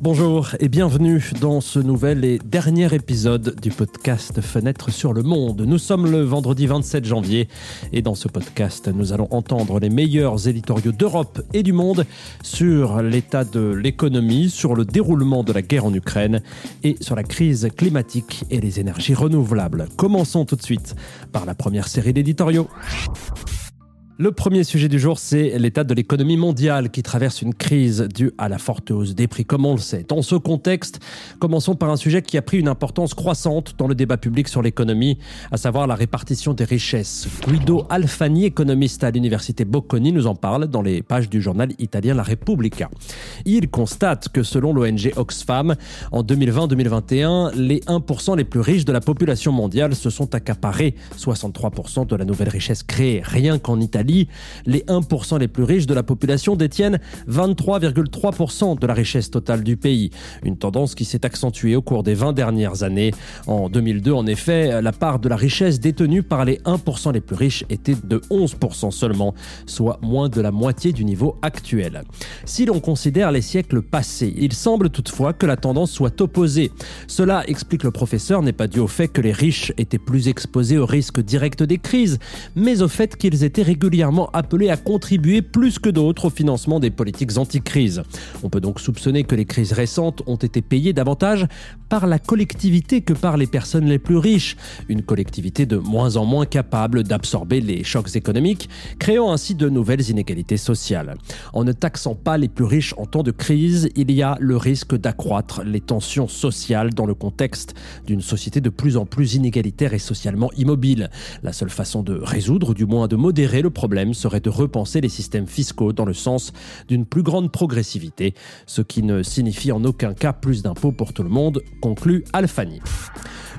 Bonjour et bienvenue dans ce nouvel et dernier épisode du podcast Fenêtre sur le monde. Nous sommes le vendredi 27 janvier et dans ce podcast, nous allons entendre les meilleurs éditoriaux d'Europe et du monde sur l'état de l'économie, sur le déroulement de la guerre en Ukraine et sur la crise climatique et les énergies renouvelables. Commençons tout de suite par la première série d'éditoriaux. Le premier sujet du jour, c'est l'état de l'économie mondiale qui traverse une crise due à la forte hausse des prix, comme on le sait. Dans ce contexte, commençons par un sujet qui a pris une importance croissante dans le débat public sur l'économie, à savoir la répartition des richesses. Guido Alfani, économiste à l'université Bocconi, nous en parle dans les pages du journal italien La Repubblica. Il constate que selon l'ONG Oxfam, en 2020-2021, les 1% les plus riches de la population mondiale se sont accaparés 63% de la nouvelle richesse créée, rien qu'en Italie les 1% les plus riches de la population détiennent 23,3% de la richesse totale du pays. Une tendance qui s'est accentuée au cours des 20 dernières années. En 2002, en effet, la part de la richesse détenue par les 1% les plus riches était de 11% seulement, soit moins de la moitié du niveau actuel. Si l'on considère les siècles passés, il semble toutefois que la tendance soit opposée. Cela, explique le professeur, n'est pas dû au fait que les riches étaient plus exposés au risque direct des crises, mais au fait qu'ils étaient régulièrement appelés à contribuer plus que d'autres au financement des politiques anti-crise. On peut donc soupçonner que les crises récentes ont été payées davantage par la collectivité que par les personnes les plus riches, une collectivité de moins en moins capable d'absorber les chocs économiques, créant ainsi de nouvelles inégalités sociales. En ne taxant pas les plus riches en temps de crise, il y a le risque d'accroître les tensions sociales dans le contexte d'une société de plus en plus inégalitaire et socialement immobile. La seule façon de résoudre, ou du moins de modérer le problème serait de repenser les systèmes fiscaux dans le sens d'une plus grande progressivité, ce qui ne signifie en aucun cas plus d'impôts pour tout le monde, conclut Alfani.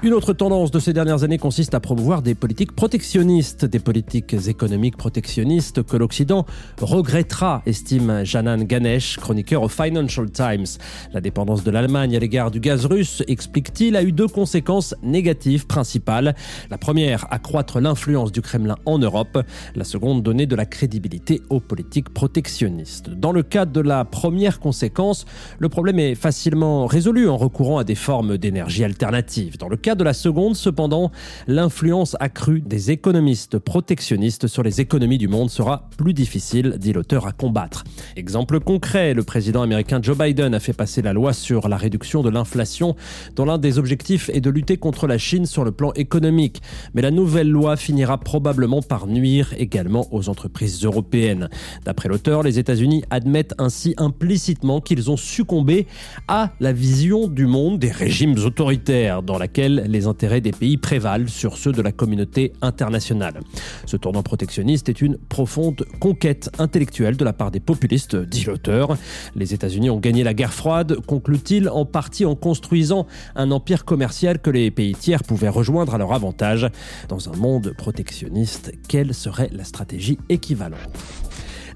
Une autre tendance de ces dernières années consiste à promouvoir des politiques protectionnistes, des politiques économiques protectionnistes que l'Occident regrettera, estime Janan Ganesh, chroniqueur au Financial Times. La dépendance de l'Allemagne à l'égard du gaz russe, explique-t-il, a eu deux conséquences négatives principales. La première, accroître l'influence du Kremlin en Europe. La seconde, donner de la crédibilité aux politiques protectionnistes. Dans le cas de la première conséquence, le problème est facilement résolu en recourant à des formes d'énergie alternatives. De la seconde, cependant, l'influence accrue des économistes protectionnistes sur les économies du monde sera plus difficile, dit l'auteur, à combattre. Exemple concret, le président américain Joe Biden a fait passer la loi sur la réduction de l'inflation, dont l'un des objectifs est de lutter contre la Chine sur le plan économique. Mais la nouvelle loi finira probablement par nuire également aux entreprises européennes. D'après l'auteur, les États-Unis admettent ainsi implicitement qu'ils ont succombé à la vision du monde des régimes autoritaires dans laquelle les intérêts des pays prévalent sur ceux de la communauté internationale. Ce tournant protectionniste est une profonde conquête intellectuelle de la part des populistes, dit l'auteur. Les États-Unis ont gagné la guerre froide, conclut-il, en partie en construisant un empire commercial que les pays tiers pouvaient rejoindre à leur avantage. Dans un monde protectionniste, quelle serait la stratégie équivalente?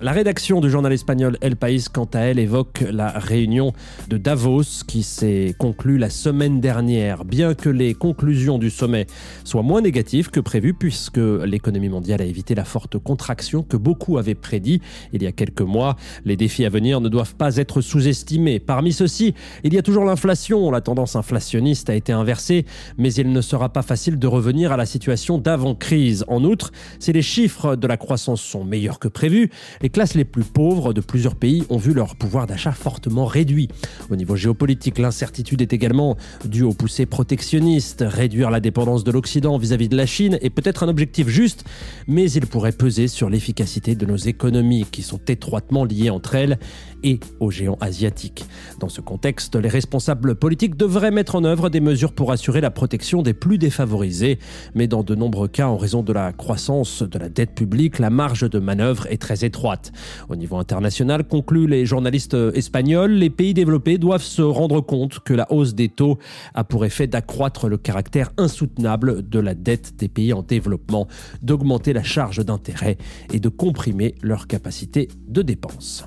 La rédaction du journal espagnol El País, quant à elle, évoque la réunion de Davos qui s'est conclue la semaine dernière. Bien que les conclusions du sommet soient moins négatives que prévu, puisque l'économie mondiale a évité la forte contraction que beaucoup avaient prédit il y a quelques mois, les défis à venir ne doivent pas être sous-estimés. Parmi ceux-ci, il y a toujours l'inflation. La tendance inflationniste a été inversée, mais il ne sera pas facile de revenir à la situation d'avant-crise. En outre, si les chiffres de la croissance sont meilleurs que prévu, les classes les plus pauvres de plusieurs pays ont vu leur pouvoir d'achat fortement réduit. Au niveau géopolitique, l'incertitude est également due aux poussées protectionnistes. Réduire la dépendance de l'Occident vis-à-vis de la Chine est peut-être un objectif juste, mais il pourrait peser sur l'efficacité de nos économies qui sont étroitement liées entre elles et aux géants asiatiques. Dans ce contexte, les responsables politiques devraient mettre en œuvre des mesures pour assurer la protection des plus défavorisés, mais dans de nombreux cas, en raison de la croissance de la dette publique, la marge de manœuvre est très étroite. Au niveau international, concluent les journalistes espagnols, les pays développés doivent se rendre compte que la hausse des taux a pour effet d'accroître le caractère insoutenable de la dette des pays en développement, d'augmenter la charge d'intérêt et de comprimer leur capacité de dépense.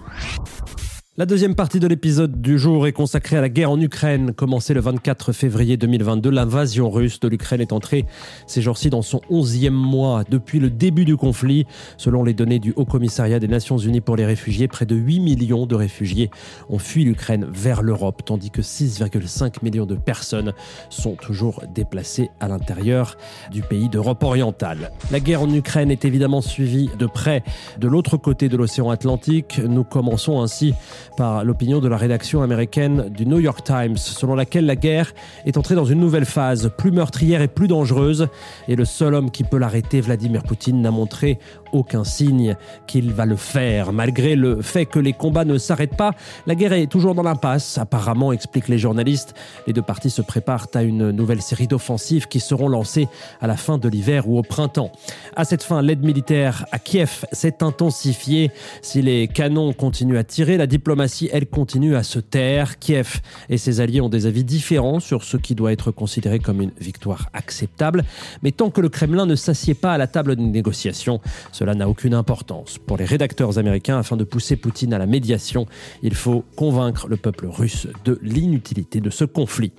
La deuxième partie de l'épisode du jour est consacrée à la guerre en Ukraine. Commencée le 24 février 2022, l'invasion russe de l'Ukraine est entrée ces jours-ci dans son onzième mois depuis le début du conflit. Selon les données du Haut Commissariat des Nations Unies pour les réfugiés, près de 8 millions de réfugiés ont fui l'Ukraine vers l'Europe, tandis que 6,5 millions de personnes sont toujours déplacées à l'intérieur du pays d'Europe orientale. La guerre en Ukraine est évidemment suivie de près de l'autre côté de l'océan Atlantique. Nous commençons ainsi par l'opinion de la rédaction américaine du New York Times, selon laquelle la guerre est entrée dans une nouvelle phase, plus meurtrière et plus dangereuse, et le seul homme qui peut l'arrêter, Vladimir Poutine, n'a montré aucun signe qu'il va le faire. Malgré le fait que les combats ne s'arrêtent pas, la guerre est toujours dans l'impasse. Apparemment, expliquent les journalistes, les deux parties se préparent à une nouvelle série d'offensives qui seront lancées à la fin de l'hiver ou au printemps. À cette fin, l'aide militaire à Kiev s'est intensifiée. Si les canons continuent à tirer, la diplomatie, elle, continue à se taire. Kiev et ses alliés ont des avis différents sur ce qui doit être considéré comme une victoire acceptable. Mais tant que le Kremlin ne s'assied pas à la table de négociation, cela n'a aucune importance. Pour les rédacteurs américains, afin de pousser Poutine à la médiation, il faut convaincre le peuple russe de l'inutilité de ce conflit.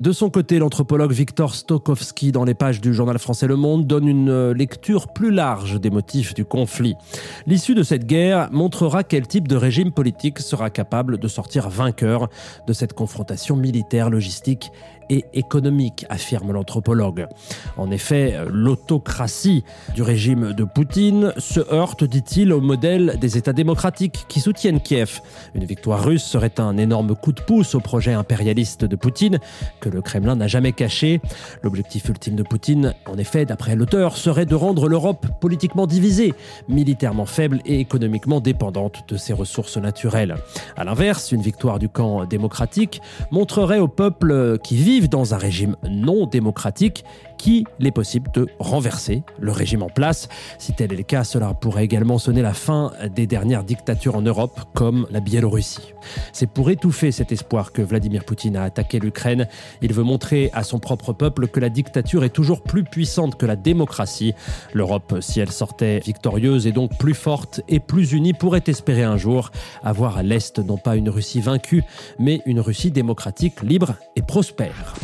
De son côté, l'anthropologue Victor Stokowski, dans les pages du journal français Le Monde, donne une lecture plus large des motifs du conflit. L'issue de cette guerre montrera quel type de régime politique sera capable de sortir vainqueur de cette confrontation militaire, logistique et économique, affirme l'anthropologue. En effet, l'autocratie du régime de Poutine se heurte, dit-il, au modèle des États démocratiques qui soutiennent Kiev. Une victoire russe serait un énorme coup de pouce au projet impérialiste de Poutine, que le Kremlin n'a jamais caché. L'objectif ultime de Poutine, en effet, d'après l'auteur, serait de rendre l'Europe politiquement divisée, militairement faible et économiquement dépendante de ses ressources naturelles. A l'inverse, une victoire du camp démocratique montrerait au peuple qui vit dans un régime non démocratique qu'il est possible de renverser le régime en place. Si tel est le cas, cela pourrait également sonner la fin des dernières dictatures en Europe, comme la Biélorussie. C'est pour étouffer cet espoir que Vladimir Poutine a attaqué l'Ukraine. Il veut montrer à son propre peuple que la dictature est toujours plus puissante que la démocratie. L'Europe, si elle sortait victorieuse, est donc plus forte et plus unie, pourrait espérer un jour avoir à l'Est non pas une Russie vaincue, mais une Russie démocratique, libre et prospère.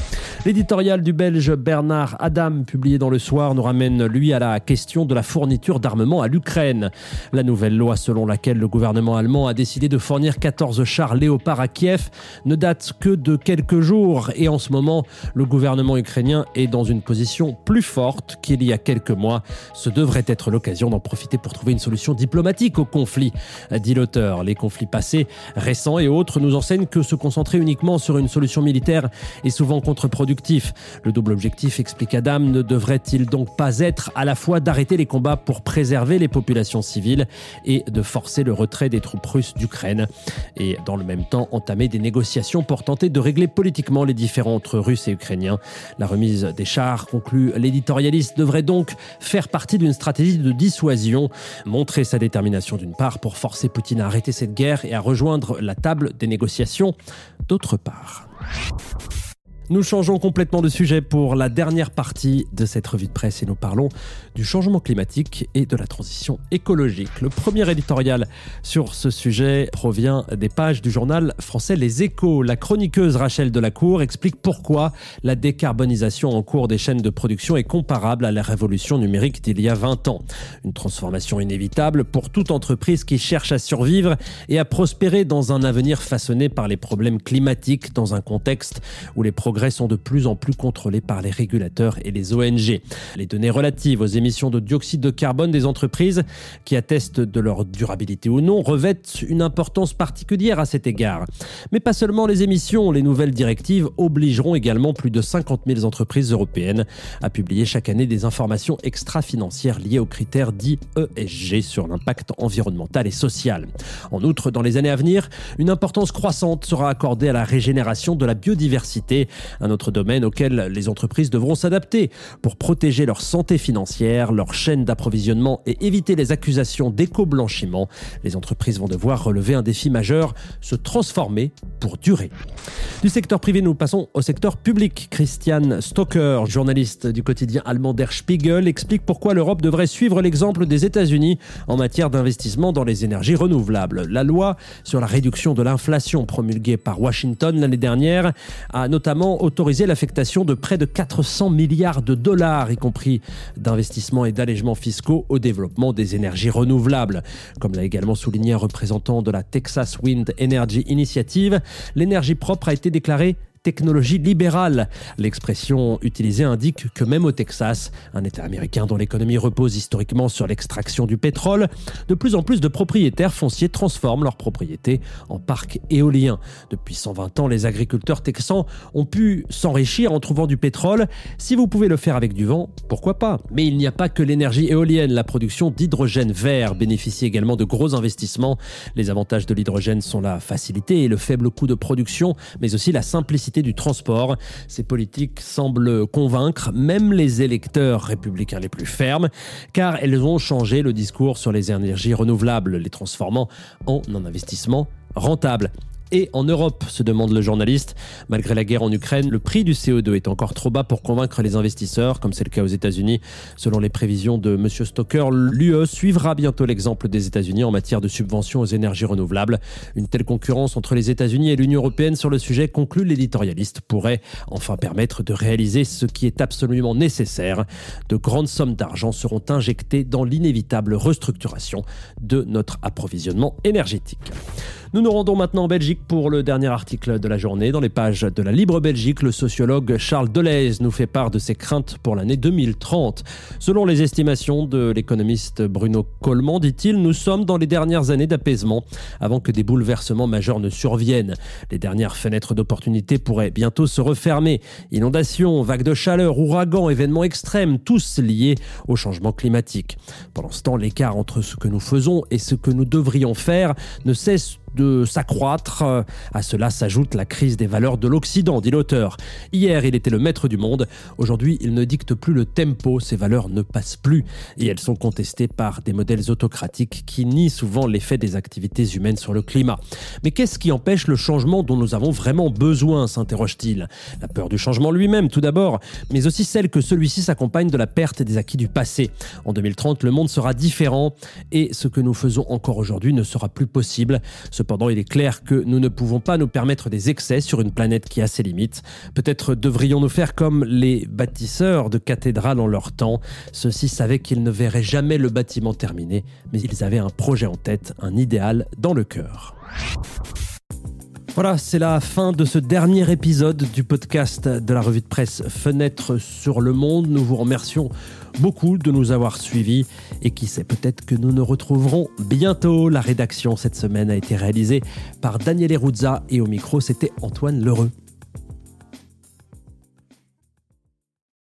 L'éditorial du Belge Bernard Adam, publié dans Le Soir, nous ramène, lui, à la question de la fourniture d'armement à l'Ukraine. La nouvelle loi selon laquelle le gouvernement allemand a décidé de fournir 14 chars Léopard à Kiev ne date que de quelques jours et en ce moment, le gouvernement ukrainien est dans une position plus forte qu'il y a quelques mois. Ce devrait être l'occasion d'en profiter pour trouver une solution diplomatique au conflit, dit l'auteur. Les conflits passés, récents et autres nous enseignent que se concentrer uniquement sur une solution militaire est souvent contre-productif. Le double objectif, explique Adam, ne devrait-il donc pas être à la fois d'arrêter les combats pour préserver les populations civiles et de forcer le retrait des troupes russes d'Ukraine et dans le même temps entamer des négociations pour tenter de régler politiquement les différends entre Russes et Ukrainiens? La remise des chars, conclut l'éditorialiste, devrait donc faire partie d'une stratégie de dissuasion, montrer sa détermination d'une part pour forcer Poutine à arrêter cette guerre et à rejoindre la table des négociations d'autre part. Nous changeons complètement de sujet pour la dernière partie de cette revue de presse et nous parlons du changement climatique et de la transition écologique. Le premier éditorial sur ce sujet provient des pages du journal français Les Échos. La chroniqueuse Rachel Delacour explique pourquoi la décarbonisation en cours des chaînes de production est comparable à la révolution numérique d'il y a 20 ans. Une transformation inévitable pour toute entreprise qui cherche à survivre et à prospérer dans un avenir façonné par les problèmes climatiques dans un contexte où les progrès sont de plus en plus contrôlés par les régulateurs et les ONG. Les données relatives aux émissions de dioxyde de carbone des entreprises, qui attestent de leur durabilité ou non, revêtent une importance particulière à cet égard. Mais pas seulement les émissions, les nouvelles directives obligeront également plus de 50 000 entreprises européennes à publier chaque année des informations extra-financières liées aux critères dits ESG sur l'impact environnemental et social. En outre, dans les années à venir, une importance croissante sera accordée à la régénération de la biodiversité Un autre domaine auquel les entreprises devront s'adapter pour protéger leur santé financière, leur chaîne d'approvisionnement et éviter les accusations d'éco-blanchiment. Les entreprises vont devoir relever un défi majeur, se transformer pour durer. Du secteur privé, nous passons au secteur public. Christian Stocker, journaliste du quotidien allemand Der Spiegel, explique pourquoi l'Europe devrait suivre l'exemple des États-Unis en matière d'investissement dans les énergies renouvelables. La loi sur la réduction de l'inflation promulguée par Washington l'année dernière a notamment autorisé l'affectation de près de 400 milliards de dollars, y compris d'investissements et d'allègements fiscaux, au développement des énergies renouvelables. Comme l'a également souligné un représentant de la Texas Wind Energy Initiative, l'énergie propre a été déclarée technologie libérale. L'expression utilisée indique que même au Texas, un État américain dont l'économie repose historiquement sur l'extraction du pétrole, de plus en plus de propriétaires fonciers transforment leurs propriétés en parcs éoliens. Depuis 120 ans, les agriculteurs texans ont pu s'enrichir en trouvant du pétrole. Si vous pouvez le faire avec du vent, pourquoi pas? Mais il n'y a pas que l'énergie éolienne. La production d'hydrogène vert bénéficie également de gros investissements. Les avantages de l'hydrogène sont la facilité et le faible coût de production, mais aussi la simplicité du transport. Ces politiques semblent convaincre même les électeurs républicains les plus fermes, car elles ont changé le discours sur les énergies renouvelables, les transformant en un investissement rentable et en Europe, se demande le journaliste. Malgré la guerre en Ukraine, le prix du CO2 est encore trop bas pour convaincre les investisseurs, comme c'est le cas aux États-Unis. Selon les prévisions de M. Stoker, l'UE suivra bientôt l'exemple des États-Unis en matière de subventions aux énergies renouvelables. Une telle concurrence entre les États-Unis et l'Union européenne sur le sujet, conclut l'éditorialiste, pourrait enfin permettre de réaliser ce qui est absolument nécessaire. De grandes sommes d'argent seront injectées dans l'inévitable restructuration de notre approvisionnement énergétique. Nous nous rendons maintenant en Belgique pour le dernier article de la journée. Dans les pages de la Libre Belgique, le sociologue Charles Deleuze nous fait part de ses craintes pour l'année 2030. Selon les estimations de l'économiste Bruno Coleman, dit-il, nous sommes dans les dernières années d'apaisement avant que des bouleversements majeurs ne surviennent. Les dernières fenêtres d'opportunité pourraient bientôt se refermer. Inondations, vagues de chaleur, ouragans, événements extrêmes, tous liés au changement climatique. Pendant ce temps, l'écart entre ce que nous faisons et ce que nous devrions faire ne cesse de s'accroître. À cela s'ajoute la crise des valeurs de l'Occident, dit l'auteur. Hier, il était le maître du monde. Aujourd'hui, il ne dicte plus le tempo. Ces valeurs ne passent plus. Et elles sont contestées par des modèles autocratiques qui nient souvent l'effet des activités humaines sur le climat. Mais qu'est-ce qui empêche le changement dont nous avons vraiment besoin s'interroge-t-il? La peur du changement lui-même, tout d'abord, mais aussi celle que celui-ci s'accompagne de la perte des acquis du passé. En 2030, le monde sera différent et ce que nous faisons encore aujourd'hui ne sera plus possible. Cependant, il est clair que nous ne pouvons pas nous permettre des excès sur une planète qui a ses limites. Peut-être devrions-nous faire comme les bâtisseurs de cathédrales en leur temps. Ceux-ci savaient qu'ils ne verraient jamais le bâtiment terminé, mais ils avaient un projet en tête, un idéal dans le cœur. Voilà, c'est la fin de ce dernier épisode du podcast de la revue de presse Fenêtre sur le monde. Nous vous remercions beaucoup de nous avoir suivis et qui sait peut-être que nous nous retrouverons bientôt. La rédaction cette semaine a été réalisée par Daniel Eruzza et au micro c'était Antoine Lheureux.